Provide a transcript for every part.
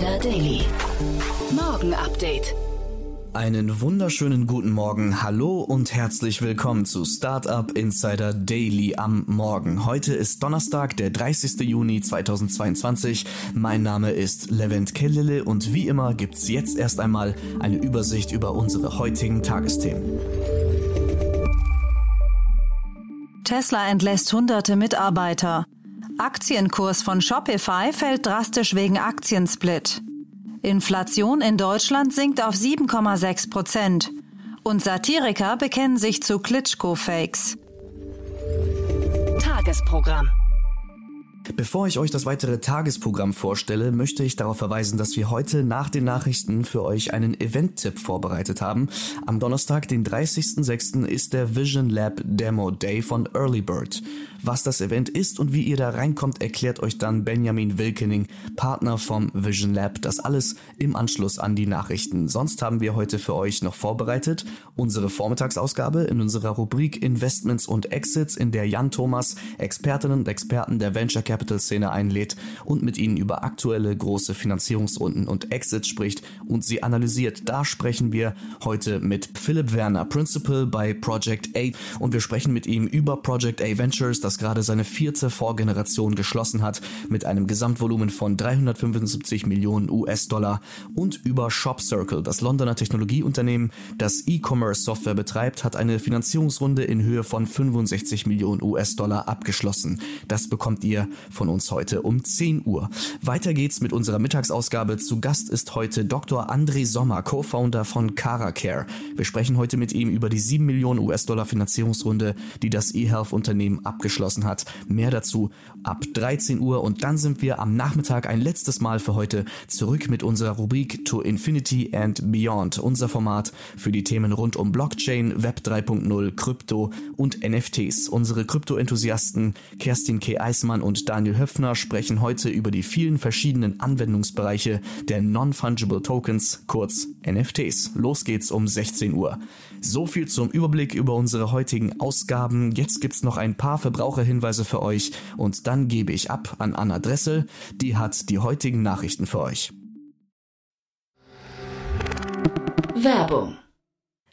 Insider Daily. Morgen Update. Einen wunderschönen guten Morgen, hallo und herzlich willkommen zu Startup Insider Daily am Morgen. Heute ist Donnerstag, der 30. Juni 2022. Mein Name ist Levent Kellele und wie immer gibt's jetzt erst einmal eine Übersicht über unsere heutigen Tagesthemen. Tesla entlässt hunderte Mitarbeiter. Aktienkurs von Shopify fällt drastisch wegen Aktiensplit. Inflation in Deutschland sinkt auf 7,6 Prozent. Und Satiriker bekennen sich zu Klitschko-Fakes. Tagesprogramm. Bevor ich euch das weitere Tagesprogramm vorstelle, möchte ich darauf verweisen, dass wir heute nach den Nachrichten für euch einen Event-Tipp vorbereitet haben. Am Donnerstag, den 30.06. ist der Vision Lab Demo Day von Early Bird. Was das Event ist und wie ihr da reinkommt, erklärt euch dann Benjamin Wilkening, Partner vom Vision Lab. Das alles im Anschluss an die Nachrichten. Sonst haben wir heute für euch noch vorbereitet unsere Vormittagsausgabe in unserer Rubrik Investments und Exits, in der Jan Thomas Expertinnen und Experten der Venture Capital Szene einlädt und mit ihnen über aktuelle große Finanzierungsrunden und Exits spricht und sie analysiert. Da sprechen wir heute mit Philipp Werner, Principal bei Project A und wir sprechen mit ihm über Project A Ventures, das gerade seine vierte Vorgeneration geschlossen hat mit einem Gesamtvolumen von 375 Millionen US-Dollar und über Shop Circle, das Londoner Technologieunternehmen, das E-Commerce Software betreibt, hat eine Finanzierungsrunde in Höhe von 65 Millionen US-Dollar abgeschlossen. Das bekommt ihr von uns heute um 10 Uhr. Weiter geht's mit unserer Mittagsausgabe. Zu Gast ist heute Dr. André Sommer, Co-Founder von CaraCare. Wir sprechen heute mit ihm über die 7 Millionen US-Dollar Finanzierungsrunde, die das eHealth-Unternehmen abgeschlossen hat. Mehr dazu ab 13 Uhr und dann sind wir am Nachmittag ein letztes Mal für heute zurück mit unserer Rubrik To Infinity and Beyond, unser Format für die Themen rund um Blockchain, Web 3.0, Krypto und NFTs. Unsere Krypto-Enthusiasten Kerstin K. Eismann und Daniel Höpfner sprechen heute über die vielen verschiedenen Anwendungsbereiche der Non-Fungible Tokens, kurz NFTs. Los geht's um 16 Uhr. So viel zum Überblick über unsere heutigen Ausgaben. Jetzt gibt's noch ein paar Verbraucherhinweise für euch und dann gebe ich ab an Anna Dressel. Die hat die heutigen Nachrichten für euch. Werbung.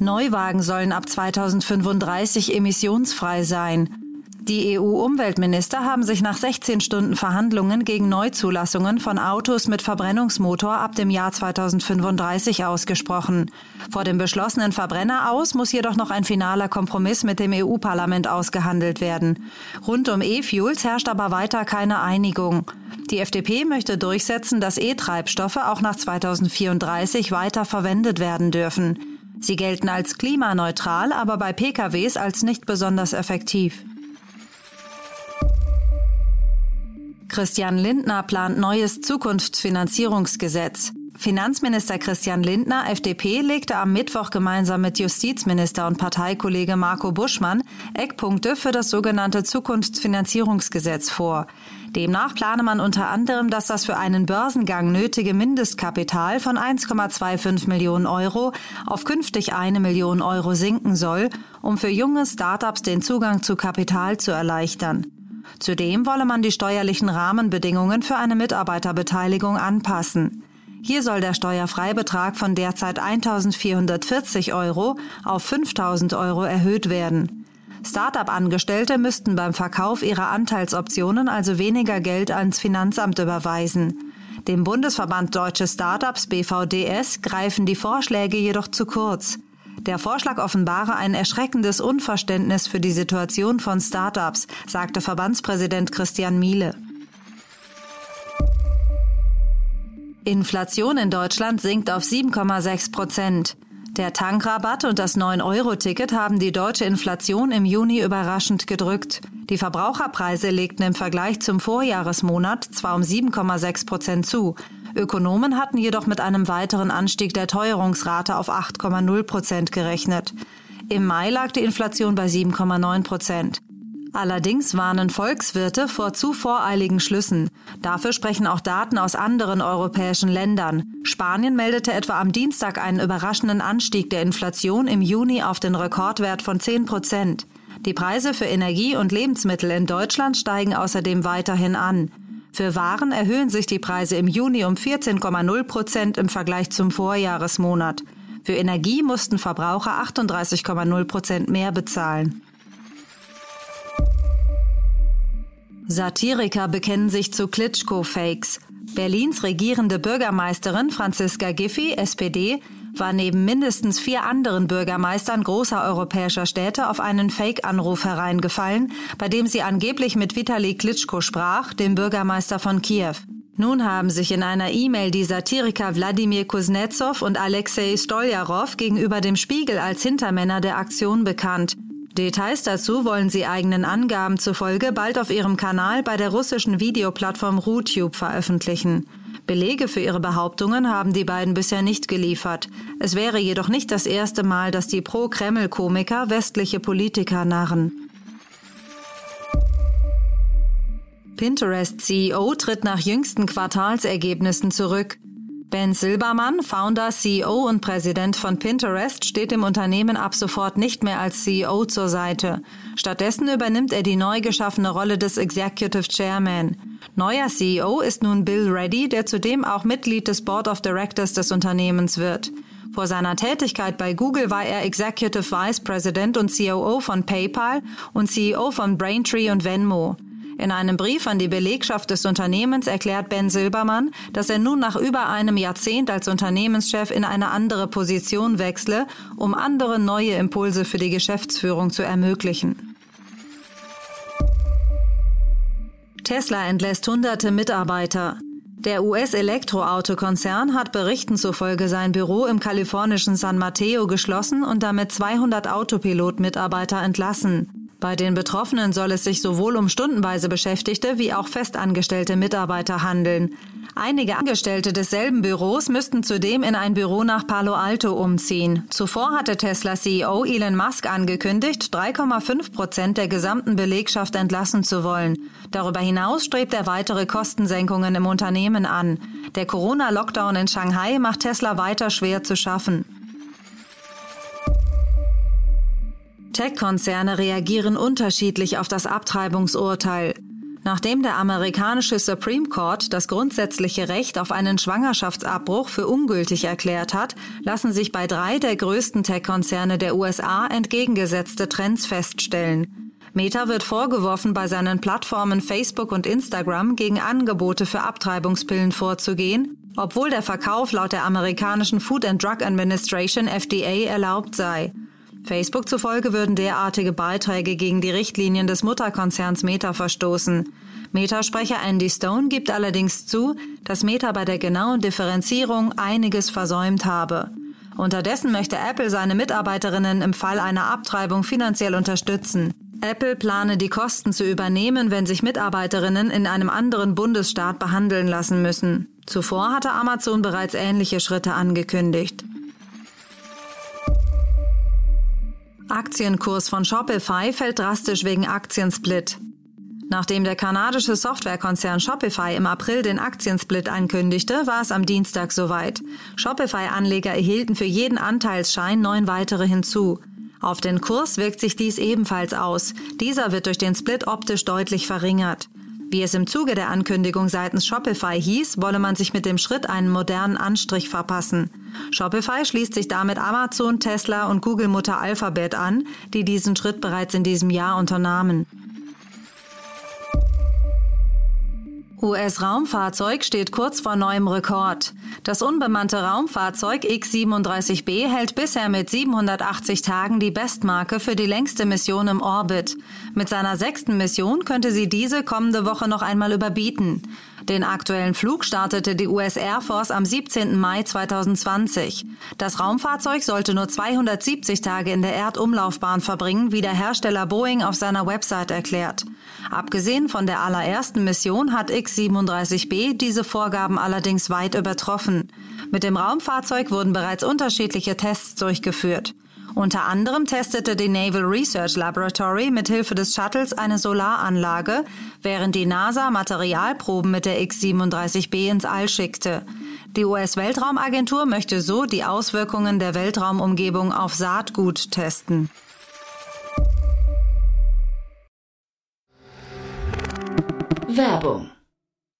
Neuwagen sollen ab 2035 emissionsfrei sein. Die EU-Umweltminister haben sich nach 16 Stunden Verhandlungen gegen Neuzulassungen von Autos mit Verbrennungsmotor ab dem Jahr 2035 ausgesprochen. Vor dem beschlossenen Verbrenner aus muss jedoch noch ein finaler Kompromiss mit dem EU-Parlament ausgehandelt werden. Rund um E-Fuels herrscht aber weiter keine Einigung. Die FDP möchte durchsetzen, dass E-Treibstoffe auch nach 2034 weiter verwendet werden dürfen. Sie gelten als klimaneutral, aber bei PKWs als nicht besonders effektiv. Christian Lindner plant neues Zukunftsfinanzierungsgesetz. Finanzminister Christian Lindner, FDP, legte am Mittwoch gemeinsam mit Justizminister und Parteikollege Marco Buschmann Eckpunkte für das sogenannte Zukunftsfinanzierungsgesetz vor. Demnach plane man unter anderem, dass das für einen Börsengang nötige Mindestkapital von 1,25 Millionen Euro auf künftig eine Million Euro sinken soll, um für junge Startups den Zugang zu Kapital zu erleichtern. Zudem wolle man die steuerlichen Rahmenbedingungen für eine Mitarbeiterbeteiligung anpassen. Hier soll der Steuerfreibetrag von derzeit 1.440 Euro auf 5.000 Euro erhöht werden. Start-up-Angestellte müssten beim Verkauf ihrer Anteilsoptionen also weniger Geld ans Finanzamt überweisen. Dem Bundesverband Deutsche Startups BVDS greifen die Vorschläge jedoch zu kurz. Der Vorschlag offenbare ein erschreckendes Unverständnis für die Situation von Startups, sagte Verbandspräsident Christian Miele. Inflation in Deutschland sinkt auf 7,6 Prozent. Der Tankrabatt und das 9-Euro-Ticket haben die deutsche Inflation im Juni überraschend gedrückt. Die Verbraucherpreise legten im Vergleich zum Vorjahresmonat zwar um 7,6 Prozent zu. Ökonomen hatten jedoch mit einem weiteren Anstieg der Teuerungsrate auf 8,0 Prozent gerechnet. Im Mai lag die Inflation bei 7,9 Prozent. Allerdings warnen Volkswirte vor zu voreiligen Schlüssen. Dafür sprechen auch Daten aus anderen europäischen Ländern. Spanien meldete etwa am Dienstag einen überraschenden Anstieg der Inflation im Juni auf den Rekordwert von 10 Prozent. Die Preise für Energie und Lebensmittel in Deutschland steigen außerdem weiterhin an. Für Waren erhöhen sich die Preise im Juni um 14,0 Prozent im Vergleich zum Vorjahresmonat. Für Energie mussten Verbraucher 38,0 Prozent mehr bezahlen. Satiriker bekennen sich zu Klitschko-Fakes. Berlins regierende Bürgermeisterin Franziska Giffey, SPD, war neben mindestens vier anderen Bürgermeistern großer europäischer Städte auf einen Fake-Anruf hereingefallen, bei dem sie angeblich mit Vitali Klitschko sprach, dem Bürgermeister von Kiew. Nun haben sich in einer E-Mail die Satiriker Wladimir Kuznetsov und Alexei Stoljarov gegenüber dem Spiegel als Hintermänner der Aktion bekannt. Details dazu wollen sie eigenen Angaben zufolge bald auf ihrem Kanal bei der russischen Videoplattform RuTube veröffentlichen. Belege für ihre Behauptungen haben die beiden bisher nicht geliefert. Es wäre jedoch nicht das erste Mal, dass die Pro-Kreml-Komiker westliche Politiker narren. Pinterest-CEO tritt nach jüngsten Quartalsergebnissen zurück. Ben Silbermann, Founder, CEO und Präsident von Pinterest, steht dem Unternehmen ab sofort nicht mehr als CEO zur Seite. Stattdessen übernimmt er die neu geschaffene Rolle des Executive Chairman. Neuer CEO ist nun Bill Reddy, der zudem auch Mitglied des Board of Directors des Unternehmens wird. Vor seiner Tätigkeit bei Google war er Executive Vice President und COO von PayPal und CEO von Braintree und Venmo. In einem Brief an die Belegschaft des Unternehmens erklärt Ben Silbermann, dass er nun nach über einem Jahrzehnt als Unternehmenschef in eine andere Position wechsle, um andere neue Impulse für die Geschäftsführung zu ermöglichen. Tesla entlässt hunderte Mitarbeiter. Der US-Elektroautokonzern hat Berichten zufolge sein Büro im kalifornischen San Mateo geschlossen und damit 200 Autopilot-Mitarbeiter entlassen. Bei den Betroffenen soll es sich sowohl um stundenweise Beschäftigte wie auch festangestellte Mitarbeiter handeln. Einige Angestellte desselben Büros müssten zudem in ein Büro nach Palo Alto umziehen. Zuvor hatte Tesla-CEO Elon Musk angekündigt, 3,5 Prozent der gesamten Belegschaft entlassen zu wollen. Darüber hinaus strebt er weitere Kostensenkungen im Unternehmen an. Der Corona-Lockdown in Shanghai macht Tesla weiter schwer zu schaffen. Tech-Konzerne reagieren unterschiedlich auf das Abtreibungsurteil. Nachdem der amerikanische Supreme Court das grundsätzliche Recht auf einen Schwangerschaftsabbruch für ungültig erklärt hat, lassen sich bei drei der größten Tech-Konzerne der USA entgegengesetzte Trends feststellen. Meta wird vorgeworfen, bei seinen Plattformen Facebook und Instagram gegen Angebote für Abtreibungspillen vorzugehen, obwohl der Verkauf laut der amerikanischen Food and Drug Administration FDA erlaubt sei. Facebook zufolge würden derartige Beiträge gegen die Richtlinien des Mutterkonzerns Meta verstoßen. Meta-Sprecher Andy Stone gibt allerdings zu, dass Meta bei der genauen Differenzierung einiges versäumt habe. Unterdessen möchte Apple seine Mitarbeiterinnen im Fall einer Abtreibung finanziell unterstützen. Apple plane die Kosten zu übernehmen, wenn sich Mitarbeiterinnen in einem anderen Bundesstaat behandeln lassen müssen. Zuvor hatte Amazon bereits ähnliche Schritte angekündigt. Aktienkurs von Shopify fällt drastisch wegen Aktiensplit. Nachdem der kanadische Softwarekonzern Shopify im April den Aktiensplit ankündigte, war es am Dienstag soweit. Shopify-Anleger erhielten für jeden Anteilsschein neun weitere hinzu. Auf den Kurs wirkt sich dies ebenfalls aus. Dieser wird durch den Split optisch deutlich verringert. Wie es im Zuge der Ankündigung seitens Shopify hieß, wolle man sich mit dem Schritt einen modernen Anstrich verpassen. Shopify schließt sich damit Amazon, Tesla und Google-Mutter Alphabet an, die diesen Schritt bereits in diesem Jahr unternahmen. US-Raumfahrzeug steht kurz vor neuem Rekord. Das unbemannte Raumfahrzeug X-37B hält bisher mit 780 Tagen die Bestmarke für die längste Mission im Orbit. Mit seiner sechsten Mission könnte sie diese kommende Woche noch einmal überbieten. Den aktuellen Flug startete die US Air Force am 17. Mai 2020. Das Raumfahrzeug sollte nur 270 Tage in der Erdumlaufbahn verbringen, wie der Hersteller Boeing auf seiner Website erklärt. Abgesehen von der allerersten Mission hat X-37B diese Vorgaben allerdings weit übertroffen. Mit dem Raumfahrzeug wurden bereits unterschiedliche Tests durchgeführt. Unter anderem testete die Naval Research Laboratory mit Hilfe des Shuttles eine Solaranlage, während die NASA Materialproben mit der X-37B ins All schickte. Die US-Weltraumagentur möchte so die Auswirkungen der Weltraumumgebung auf Saatgut testen. Werbung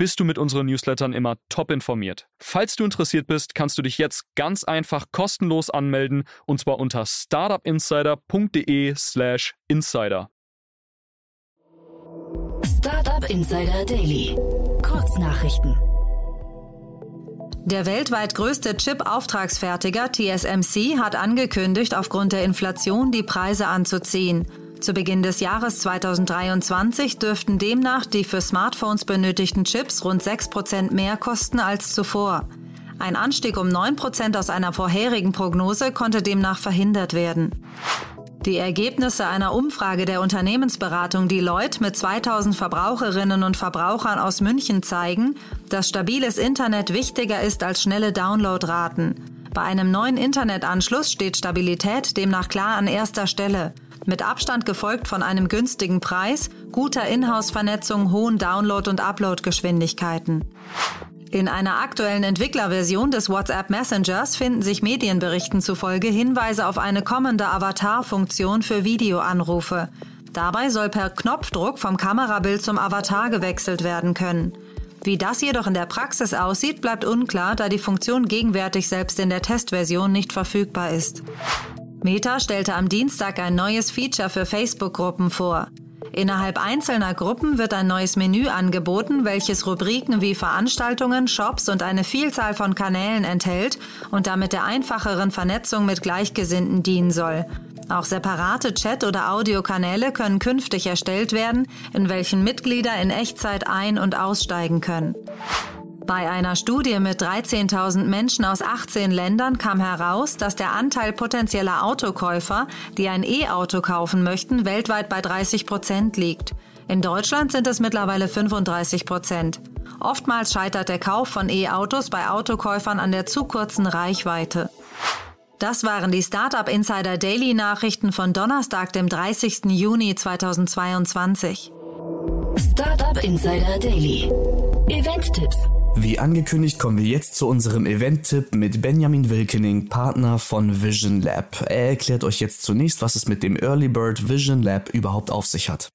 bist du mit unseren Newslettern immer top informiert. Falls du interessiert bist, kannst du dich jetzt ganz einfach kostenlos anmelden und zwar unter startupinsider.de/slash insider. Startup Insider Daily. Kurznachrichten. Der weltweit größte Chip-Auftragsfertiger TSMC hat angekündigt, aufgrund der Inflation die Preise anzuziehen. Zu Beginn des Jahres 2023 dürften demnach die für Smartphones benötigten Chips rund 6% mehr kosten als zuvor. Ein Anstieg um 9% aus einer vorherigen Prognose konnte demnach verhindert werden. Die Ergebnisse einer Umfrage der Unternehmensberatung Deloitte mit 2000 Verbraucherinnen und Verbrauchern aus München zeigen, dass stabiles Internet wichtiger ist als schnelle Downloadraten. Bei einem neuen Internetanschluss steht Stabilität demnach klar an erster Stelle mit Abstand gefolgt von einem günstigen Preis, guter Inhouse-Vernetzung, hohen Download- und Upload-Geschwindigkeiten. In einer aktuellen Entwicklerversion des WhatsApp Messengers finden sich Medienberichten zufolge Hinweise auf eine kommende Avatar-Funktion für Videoanrufe. Dabei soll per Knopfdruck vom Kamerabild zum Avatar gewechselt werden können. Wie das jedoch in der Praxis aussieht, bleibt unklar, da die Funktion gegenwärtig selbst in der Testversion nicht verfügbar ist. Meta stellte am Dienstag ein neues Feature für Facebook-Gruppen vor. Innerhalb einzelner Gruppen wird ein neues Menü angeboten, welches Rubriken wie Veranstaltungen, Shops und eine Vielzahl von Kanälen enthält und damit der einfacheren Vernetzung mit Gleichgesinnten dienen soll. Auch separate Chat- oder Audiokanäle können künftig erstellt werden, in welchen Mitglieder in Echtzeit ein- und aussteigen können. Bei einer Studie mit 13.000 Menschen aus 18 Ländern kam heraus, dass der Anteil potenzieller Autokäufer, die ein E-Auto kaufen möchten, weltweit bei 30 Prozent liegt. In Deutschland sind es mittlerweile 35 Prozent. Oftmals scheitert der Kauf von E-Autos bei Autokäufern an der zu kurzen Reichweite. Das waren die Startup Insider Daily Nachrichten von Donnerstag, dem 30. Juni 2022. Startup Insider Daily. Event-Tipps. Wie angekündigt kommen wir jetzt zu unserem Event-Tipp mit Benjamin Wilkening, Partner von Vision Lab. Er erklärt euch jetzt zunächst, was es mit dem Early Bird Vision Lab überhaupt auf sich hat.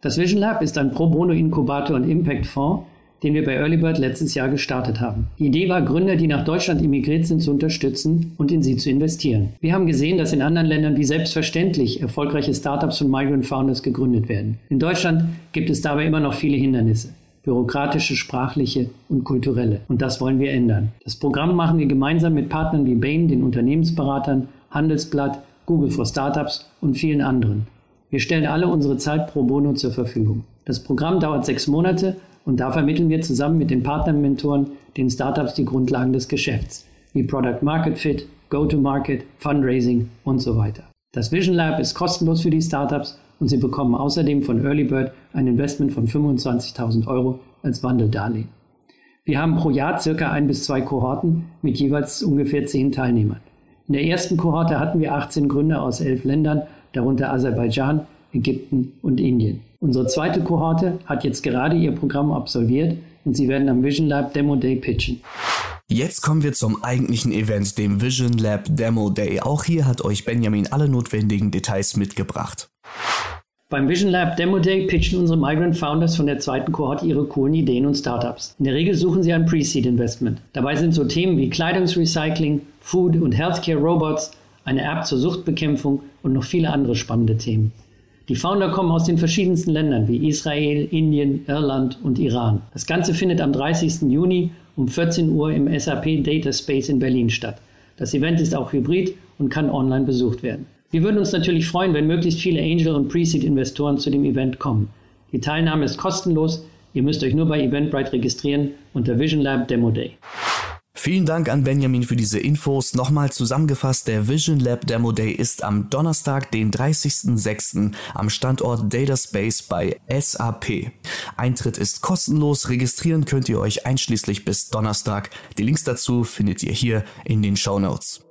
Das Vision Lab ist ein Pro Bono Inkubator und Impact Fonds, den wir bei Early Bird letztes Jahr gestartet haben. Die Idee war, Gründer, die nach Deutschland immigriert sind, zu unterstützen und in sie zu investieren. Wir haben gesehen, dass in anderen Ländern wie selbstverständlich erfolgreiche Startups von Migrant Founders gegründet werden. In Deutschland gibt es dabei immer noch viele Hindernisse bürokratische, sprachliche und kulturelle. Und das wollen wir ändern. Das Programm machen wir gemeinsam mit Partnern wie Bain, den Unternehmensberatern, Handelsblatt, Google for Startups und vielen anderen. Wir stellen alle unsere Zeit pro bono zur Verfügung. Das Programm dauert sechs Monate und da vermitteln wir zusammen mit den Partnermentoren den Startups die Grundlagen des Geschäfts, wie Product Market Fit, Go-to-Market, Fundraising und so weiter. Das Vision Lab ist kostenlos für die Startups und Sie bekommen außerdem von Earlybird ein Investment von 25.000 Euro als Wandeldarlehen. Wir haben pro Jahr circa ein bis zwei Kohorten mit jeweils ungefähr zehn Teilnehmern. In der ersten Kohorte hatten wir 18 Gründer aus elf Ländern, darunter Aserbaidschan, Ägypten und Indien. Unsere zweite Kohorte hat jetzt gerade ihr Programm absolviert und sie werden am Vision Lab Demo Day pitchen. Jetzt kommen wir zum eigentlichen Event, dem Vision Lab Demo Day. Auch hier hat euch Benjamin alle notwendigen Details mitgebracht. Beim Vision Lab Demo Day pitchen unsere Migrant Founders von der zweiten Kohorte ihre coolen Ideen und Startups. In der Regel suchen sie ein Pre-Seed Investment. Dabei sind so Themen wie Kleidungsrecycling, Food- und Healthcare Robots, eine App zur Suchtbekämpfung und noch viele andere spannende Themen. Die Founder kommen aus den verschiedensten Ländern wie Israel, Indien, Irland und Iran. Das Ganze findet am 30. Juni um 14 Uhr im SAP Data Space in Berlin statt. Das Event ist auch hybrid und kann online besucht werden. Wir würden uns natürlich freuen, wenn möglichst viele Angel- und Pre-Seed-Investoren zu dem Event kommen. Die Teilnahme ist kostenlos. Ihr müsst euch nur bei Eventbrite registrieren unter Vision Lab Demo Day. Vielen Dank an Benjamin für diese Infos. Nochmal zusammengefasst, der Vision Lab Demo Day ist am Donnerstag, den 30.06. am Standort Data Space bei SAP. Eintritt ist kostenlos, registrieren könnt ihr euch einschließlich bis Donnerstag. Die Links dazu findet ihr hier in den Show Notes.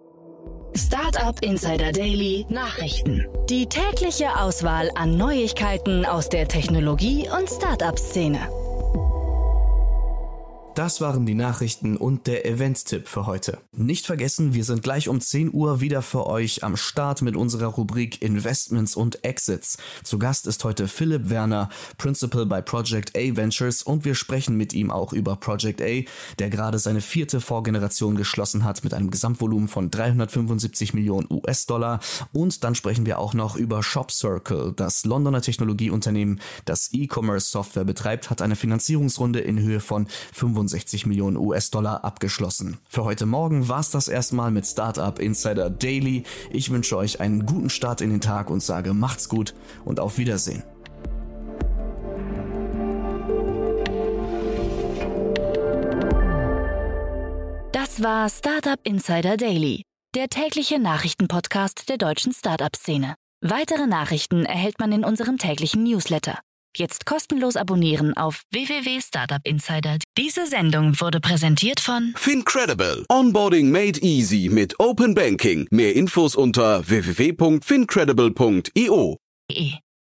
Startup Insider Daily Nachrichten. Die tägliche Auswahl an Neuigkeiten aus der Technologie- und Startup-Szene. Das waren die Nachrichten und der Event-Tipp für heute. Nicht vergessen, wir sind gleich um 10 Uhr wieder für euch am Start mit unserer Rubrik Investments und Exits. Zu Gast ist heute Philipp Werner, Principal bei Project A Ventures und wir sprechen mit ihm auch über Project A, der gerade seine vierte Vorgeneration geschlossen hat mit einem Gesamtvolumen von 375 Millionen US-Dollar und dann sprechen wir auch noch über Shop Circle, das Londoner Technologieunternehmen, das E-Commerce Software betreibt, hat eine Finanzierungsrunde in Höhe von 25 65 Millionen US-Dollar abgeschlossen. Für heute Morgen war es das erstmal mit Startup Insider Daily. Ich wünsche euch einen guten Start in den Tag und sage macht's gut und auf Wiedersehen. Das war Startup Insider Daily, der tägliche Nachrichtenpodcast der deutschen Startup-Szene. Weitere Nachrichten erhält man in unserem täglichen Newsletter. Jetzt kostenlos abonnieren auf www.startupinsider. Diese Sendung wurde präsentiert von Fincredible. Onboarding made easy mit Open Banking. Mehr Infos unter www.fincredible.io.